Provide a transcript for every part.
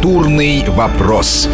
Культурный вопрос.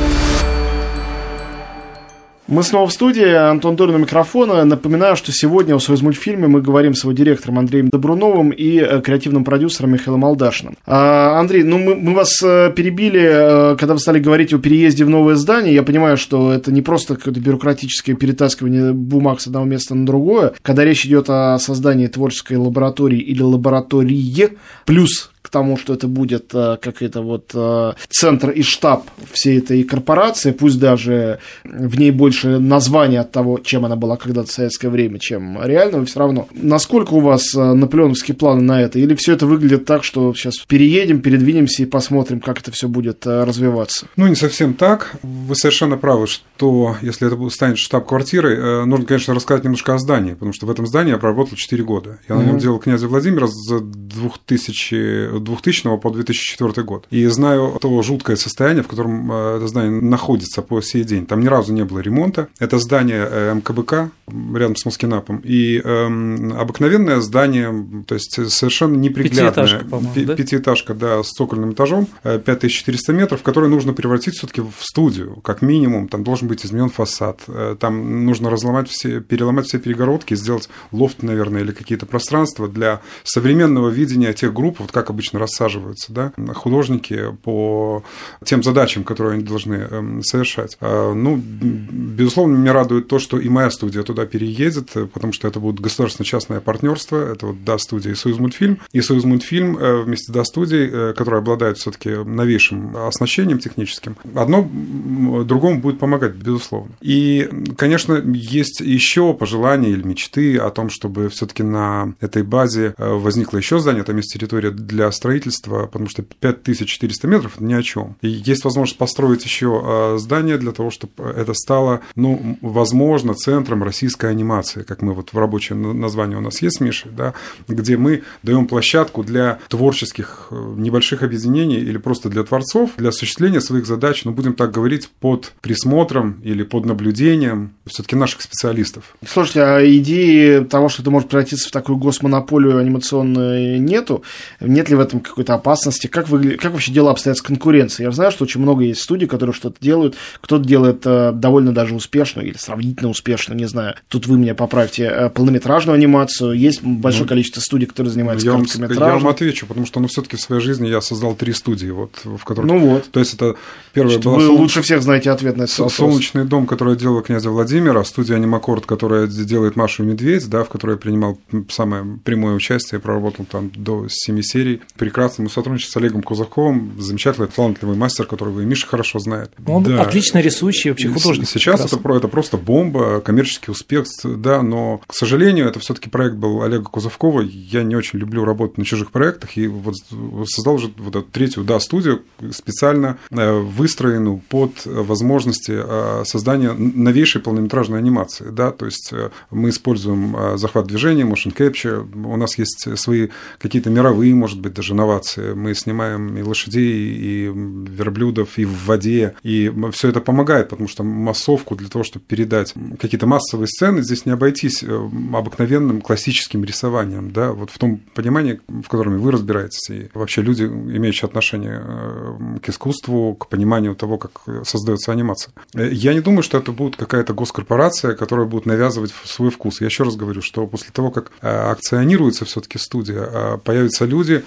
Мы снова в студии. Антон Дорин у микрофона. Напоминаю, что сегодня о «Союзмультфильме» мы говорим с его директором Андреем Добруновым и э, креативным продюсером Михаилом Алдашиным. А, Андрей, ну мы, мы вас э, перебили, э, когда вы стали говорить о переезде в новое здание. Я понимаю, что это не просто какое-то бюрократическое перетаскивание бумаг с одного места на другое. Когда речь идет о создании творческой лаборатории или лаборатории, плюс к тому, что это будет э, как это вот э, центр и штаб всей этой корпорации, пусть даже в ней больше названия от того, чем она была когда-то в советское время, чем реального, все равно. Насколько у вас э, наполеоновские планы на это? Или все это выглядит так, что сейчас переедем, передвинемся и посмотрим, как это все будет развиваться? Ну, не совсем так. Вы совершенно правы, что если это станет штаб-квартирой, нужно, конечно, рассказать немножко о здании, потому что в этом здании я проработал 4 года. Я mm-hmm. на нем делал князя Владимира за 2000 2000 по 2004 год. И знаю то жуткое состояние, в котором э, это здание находится по сей день. Там ни разу не было ремонта. Это здание э, МКБК рядом с Москинапом. И э, обыкновенное здание, то есть совершенно неприглядное. Пятиэтажка, да? Пятиэтажка, да, с цокольным этажом, 5400 э, метров, который нужно превратить все таки в студию, как минимум. Там должен быть изменен фасад. Там нужно разломать все, переломать все перегородки, сделать лофт, наверное, или какие-то пространства для современного видения тех групп, вот как обычно обычно рассаживаются, да, художники по тем задачам, которые они должны эм, совершать. А, ну, безусловно, меня радует то, что и моя студия туда переедет, потому что это будет государственно-частное партнерство, это вот Да студия и Союз мультфильм. И Союз мультфильм э, вместе Да студией, э, которая обладает все-таки новейшим оснащением техническим, одно другому будет помогать, безусловно. И, конечно, есть еще пожелания или мечты о том, чтобы все-таки на этой базе э, возникло еще здание, там есть территория для строительства, потому что 5400 метров – это ни о чем. И есть возможность построить еще а, здание для того, чтобы это стало, ну, возможно, центром российской анимации, как мы вот в рабочем названии у нас есть, Миша, да, где мы даем площадку для творческих э, небольших объединений или просто для творцов, для осуществления своих задач, ну, будем так говорить, под присмотром или под наблюдением все-таки наших специалистов. Слушайте, а идеи того, что это может превратиться в такую госмонополию анимационную, нету? Нет ли в этом какой-то опасности? Как, вы, как вообще дела обстоят с конкуренцией? Я знаю, что очень много есть студий, которые что-то делают. Кто-то делает э, довольно даже успешно или сравнительно успешно, не знаю. Тут вы меня поправьте. Э, полнометражную анимацию. Есть большое ну, количество студий, которые занимаются я короткометражем. Я вам отвечу, потому что ну, все-таки в своей жизни я создал три студии, вот, в которых... Ну вот. То есть это первая была... Вы солнеч... лучше всех знаете ответ на этот вопрос. Солнечный дом, который делал князя Владимира, студия Анимакорд, которая делает Машу и Медведь, да, в которой я принимал самое прямое участие, проработал там до семи серий. Прекрасно мы сотрудничаем с Олегом Кузаковым, замечательный, талантливый мастер, которого и Миша хорошо знает. Он да. отлично рисующий вообще художник. Сейчас это, это просто бомба, коммерческий успех, да, но, к сожалению, это все таки проект был Олега Кузовкова. Я не очень люблю работать на чужих проектах, и вот создал уже вот эту третью, да, студию, специально э, выстроенную под возможности э, создания новейшей полнометражной анимации, да, то есть э, мы используем захват движения, motion capture, у нас есть свои какие-то мировые, может быть, даже новации ситуации. Мы снимаем и лошадей, и верблюдов, и в воде. И все это помогает, потому что массовку для того, чтобы передать какие-то массовые сцены, здесь не обойтись э, обыкновенным классическим рисованием, да, вот в том понимании, в котором вы разбираетесь, и вообще люди, имеющие отношение э, к искусству, к пониманию того, как создается анимация. Э, я не думаю, что это будет какая-то госкорпорация, которая будет навязывать свой вкус. Я еще раз говорю, что после того, как акционируется все-таки студия, появятся люди,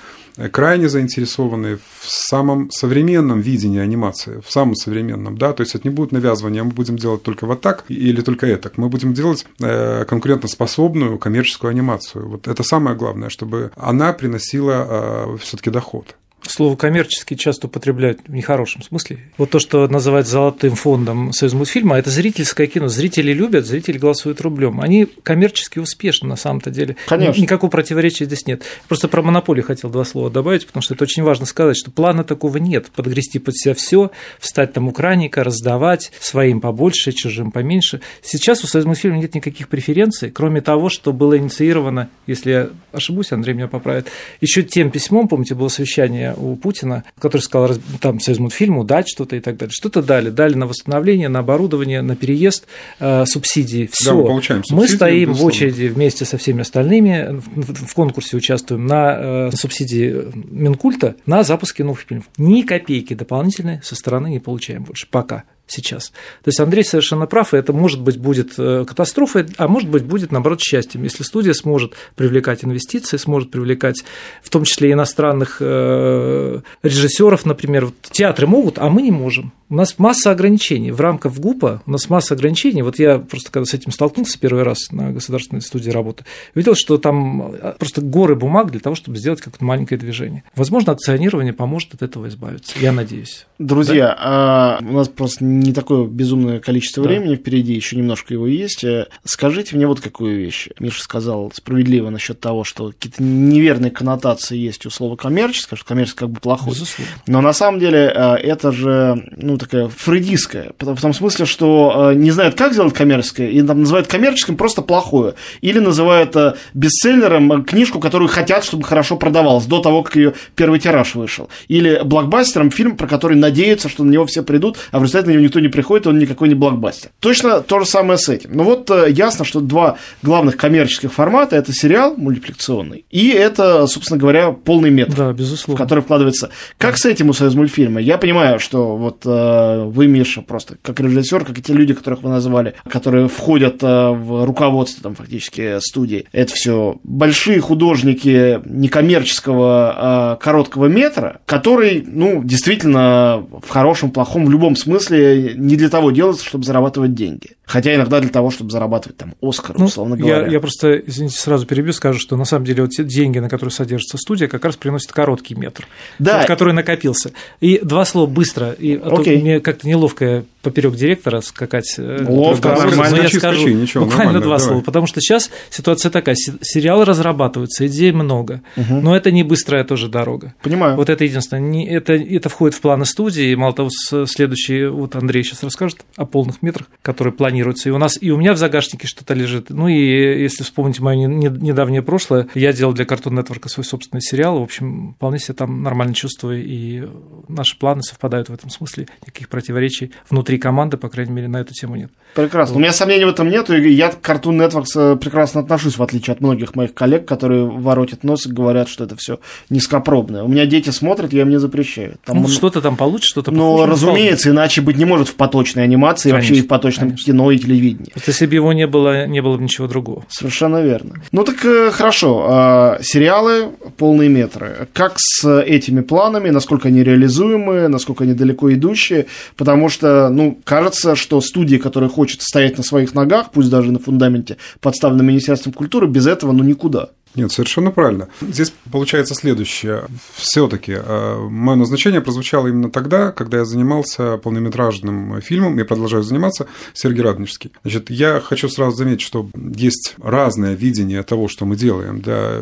крайне заинтересованы в самом современном видении анимации, в самом современном, да, то есть это не будет навязывание, мы будем делать только вот так или только это, мы будем делать э, конкурентоспособную коммерческую анимацию. Вот это самое главное, чтобы она приносила э, все-таки доход. Слово коммерческий часто употребляют в нехорошем смысле. Вот то, что называют золотым фондом Союз мультфильма, это зрительское кино. Зрители любят, зрители голосуют рублем. Они коммерчески успешны на самом-то деле. Конечно. Никакого противоречия здесь нет. Просто про монополию хотел два слова добавить, потому что это очень важно сказать, что плана такого нет. Подгрести под себя все, встать там у краника, раздавать своим побольше, чужим поменьше. Сейчас у Союз мультфильма нет никаких преференций, кроме того, что было инициировано, если я ошибусь, Андрей меня поправит, еще тем письмом, помните, было совещание у Путина, который сказал, там Союз мультфильму дать что-то и так далее. Что-то дали, дали на восстановление, на оборудование, на переезд, э, субсидии. Все. Да, мы, получаем субсидии, мы стоим в очереди вместе со всеми остальными, в конкурсе участвуем на субсидии Минкульта на запуск кинофильмов. Ни копейки дополнительной со стороны не получаем больше пока сейчас. То есть Андрей совершенно прав, и это может быть будет э, катастрофой, а может быть будет, наоборот, счастьем, если студия сможет привлекать инвестиции, сможет привлекать в том числе иностранных э, режиссеров, например. Вот театры могут, а мы не можем. У нас масса ограничений. В рамках ГУПа у нас масса ограничений. Вот я просто когда с этим столкнулся первый раз на государственной студии работы, видел, что там э, просто горы бумаг для того, чтобы сделать какое-то маленькое движение. Возможно, акционирование поможет от этого избавиться. Я надеюсь. Друзья, да? а у нас просто не такое безумное количество да. времени впереди, еще немножко его есть. Э, скажите мне вот какую вещь. Миша сказал справедливо насчет того, что какие-то неверные коннотации есть у слова коммерческое, что коммерческое как бы плохое. Безусловно. Но на самом деле э, это же ну, такая фрейдистская, в том смысле, что э, не знают, как сделать коммерческое, и там называют коммерческим просто плохое. Или называют бестселлером книжку, которую хотят, чтобы хорошо продавалась, до того, как ее первый тираж вышел. Или блокбастером фильм, про который надеются, что на него все придут, а в результате на него никто не приходит, он никакой не блокбастер. Точно то же самое с этим. Но вот э, ясно, что два главных коммерческих формата это сериал мультипликационный и это, собственно говоря, полный метр, да, безусловно. в который вкладывается. Как да. с этим у Союз мультфильма? Я понимаю, что вот э, вы, Миша, просто как режиссер, как и те люди, которых вы назвали, которые входят э, в руководство там фактически студии, это все большие художники некоммерческого короткого метра, который, ну, действительно в хорошем, плохом, в любом смысле не для того делается, чтобы зарабатывать деньги. Хотя иногда для того, чтобы зарабатывать там Оскар, ну, условно говоря. Я, я просто, извините, сразу перебью, скажу, что на самом деле вот те деньги, на которые содержится студия, как раз приносят короткий метр, да. тот, который накопился. И два слова быстро, и а то мне как-то неловко поперек директора скакать. Э, Ловко, нормально. Но я скажу ничего, буквально два давай. слова, потому что сейчас ситуация такая, сериалы разрабатываются, идей много, угу. но это не быстрая тоже дорога. Понимаю. Вот это единственное, не, это, это входит в планы студии, мало того, следующий, вот Андрей сейчас расскажет о полных метрах, которые планируются, и у нас, и у меня в загашнике что-то лежит, ну и если вспомнить мое недавнее прошлое, я делал для Cartoon Network свой собственный сериал, в общем, вполне себе там нормально чувствую, и наши планы совпадают в этом смысле, никаких противоречий внутри внутри команды, по крайней мере, на эту тему нет. Прекрасно. Вот. У меня сомнений в этом нет, и я к Cartoon Networks э, прекрасно отношусь, в отличие от многих моих коллег, которые воротят нос и говорят, что это все низкопробное. У меня дети смотрят, я им не запрещаю. Там ну, что-то там получится, что-то Ну, разумеется, иначе быть не может в поточной анимации, конечно, вообще и в поточном конечно. кино и телевидении. Просто если бы его не было, не было бы ничего другого. Совершенно верно. Ну так э, хорошо. А, сериалы полные метры. Как с этими планами, насколько они реализуемы, насколько они далеко идущие? Потому что, ну, кажется, что студия, которая хочет стоять на своих ногах, пусть даже на фундаменте, подставленном Министерством культуры, без этого ну никуда. Нет, совершенно правильно. Здесь получается следующее. Все-таки э, мое назначение прозвучало именно тогда, когда я занимался полнометражным фильмом и продолжаю заниматься Сергей Радонежский. Значит, я хочу сразу заметить, что есть разное видение того, что мы делаем. Да,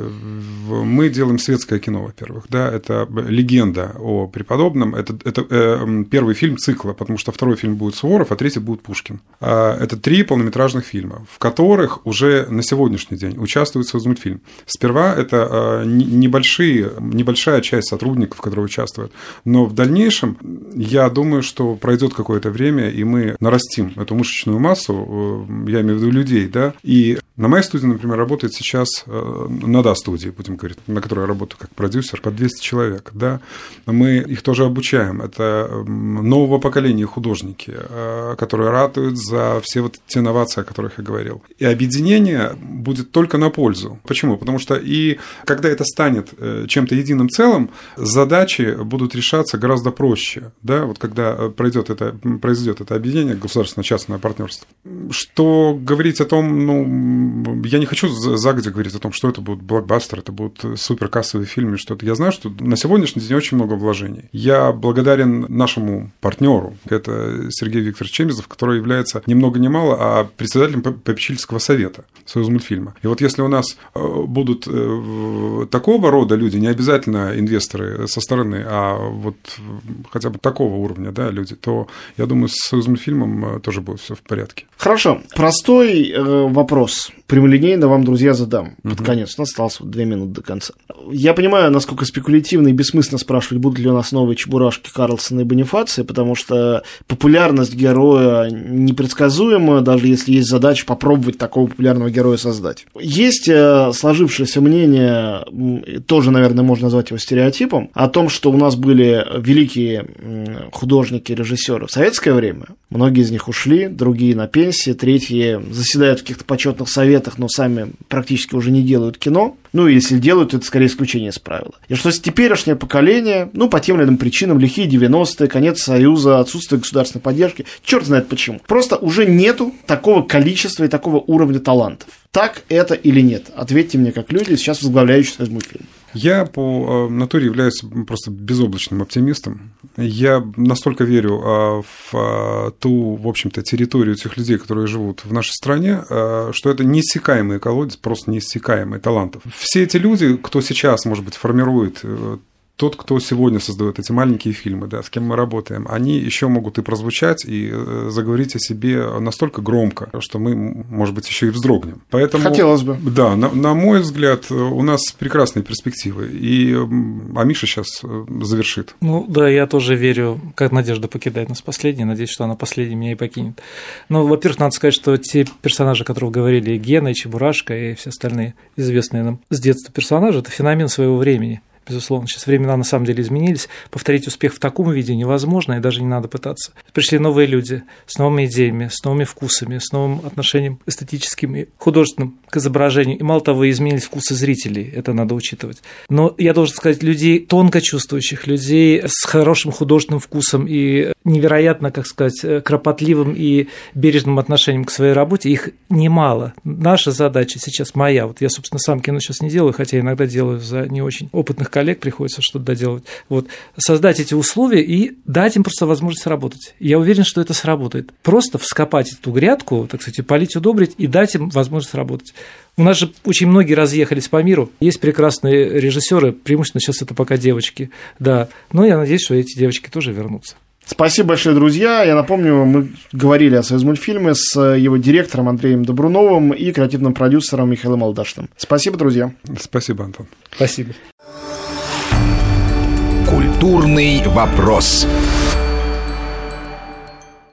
мы делаем светское кино, во-первых. Да, это легенда о преподобном. Это, это э, первый фильм цикла, потому что второй фильм будет Суворов, а третий будет Пушкин. А, это три полнометражных фильма, в которых уже на сегодняшний день участвует соцмультфильм. Сперва это а, небольшие, небольшая часть сотрудников, которые участвуют, но в дальнейшем я думаю, что пройдет какое-то время, и мы нарастим эту мышечную массу, э, я имею в виду людей, да, и на моей студии, например, работает сейчас, э, на да студии, будем говорить, на которой я работаю как продюсер, по 200 человек, да, мы их тоже обучаем, это нового поколения художники, э, которые ратуют за все вот те инновации, о которых я говорил. И объединение будет только на пользу. Почему? Потому что и когда это станет э, чем-то единым целым, задачи будут решаться гораздо проще, да, вот когда пройдет это, произойдет это объединение государственно-частное партнерство. Что говорить о том, ну, я не хочу загодя говорить о том, что это будет блокбастер, это будут суперкассовые фильмы, что-то. Я знаю, что на сегодняшний день очень много вложений. Я благодарен нашему партнеру, это Сергей Викторович Чемизов, который является ни много ни мало, а председателем попечительского совета Союза мультфильма. И вот если у нас э, будут э, такого рода люди, не обязательно инвесторы со стороны, а вот хотя бы такого уровня да, люди, то я думаю, с Союзмультфильмом тоже будет все в порядке. Хорошо. Простой э, вопрос. Прямолинейно вам, друзья, задам. Угу. Под конец. У нас осталось две минуты до конца. Я понимаю, насколько спекулятивно и бессмысленно спрашивать, будут ли у нас новые чебурашки Карлсона и Бонифации, потому что популярность героя непредсказуема, даже если есть задача попробовать такого популярного героя создать. Есть э, сложившееся мнение, тоже, наверное, можно назвать его стереотипом, о том, что у нас были великие художники, режиссеры в советское время. Многие из них ушли, другие на пенсии, третьи заседают в каких-то почетных советах, но сами практически уже не делают кино. Ну, если делают, это скорее исключение из правила. И что теперешнее поколение, ну, по тем или иным причинам, лихие 90-е, конец Союза, отсутствие государственной поддержки, черт знает почему. Просто уже нету такого количества и такого уровня талантов. Так это или нет? Ответьте мне, как люди, сейчас возглавляющие Союз мультфильм. Я по э, натуре являюсь просто безоблачным оптимистом. Я настолько верю э, в э, ту, в общем-то, территорию тех людей, которые живут в нашей стране, что это неиссякаемый колодец, просто неиссякаемый талантов. Все эти люди, кто сейчас, может быть, формирует тот, кто сегодня создает эти маленькие фильмы, да, с кем мы работаем, они еще могут и прозвучать, и э, заговорить о себе настолько громко, что мы, может быть, еще и вздрогнем. Поэтому, Хотелось бы. Да, на, на мой взгляд, у нас прекрасные перспективы. И а Миша сейчас э, завершит. Ну да, я тоже верю, как Надежда покидает нас последней, надеюсь, что она последней меня и покинет. Ну, во-первых, надо сказать, что те персонажи, о которых говорили, и Гена, и Чебурашка, и все остальные известные нам с детства персонажи, это феномен своего времени безусловно. Сейчас времена на самом деле изменились. Повторить успех в таком виде невозможно, и даже не надо пытаться. Пришли новые люди с новыми идеями, с новыми вкусами, с новым отношением эстетическим и художественным к изображению. И мало того, изменились вкусы зрителей, это надо учитывать. Но я должен сказать, людей тонко чувствующих, людей с хорошим художественным вкусом и невероятно, как сказать, кропотливым и бережным отношением к своей работе, их немало. Наша задача сейчас моя, вот я, собственно, сам кино сейчас не делаю, хотя иногда делаю за не очень опытных коллег приходится что-то доделать. Вот, создать эти условия и дать им просто возможность работать. Я уверен, что это сработает. Просто вскопать эту грядку, так сказать, полить, удобрить и дать им возможность работать. У нас же очень многие разъехались по миру. Есть прекрасные режиссеры, преимущественно сейчас это пока девочки. Да. Но я надеюсь, что эти девочки тоже вернутся. Спасибо большое, друзья. Я напомню, мы говорили о Союзмультфильме с его директором Андреем Добруновым и креативным продюсером Михаилом Алдашным. Спасибо, друзья. Спасибо, Антон. Спасибо. Культурный вопрос.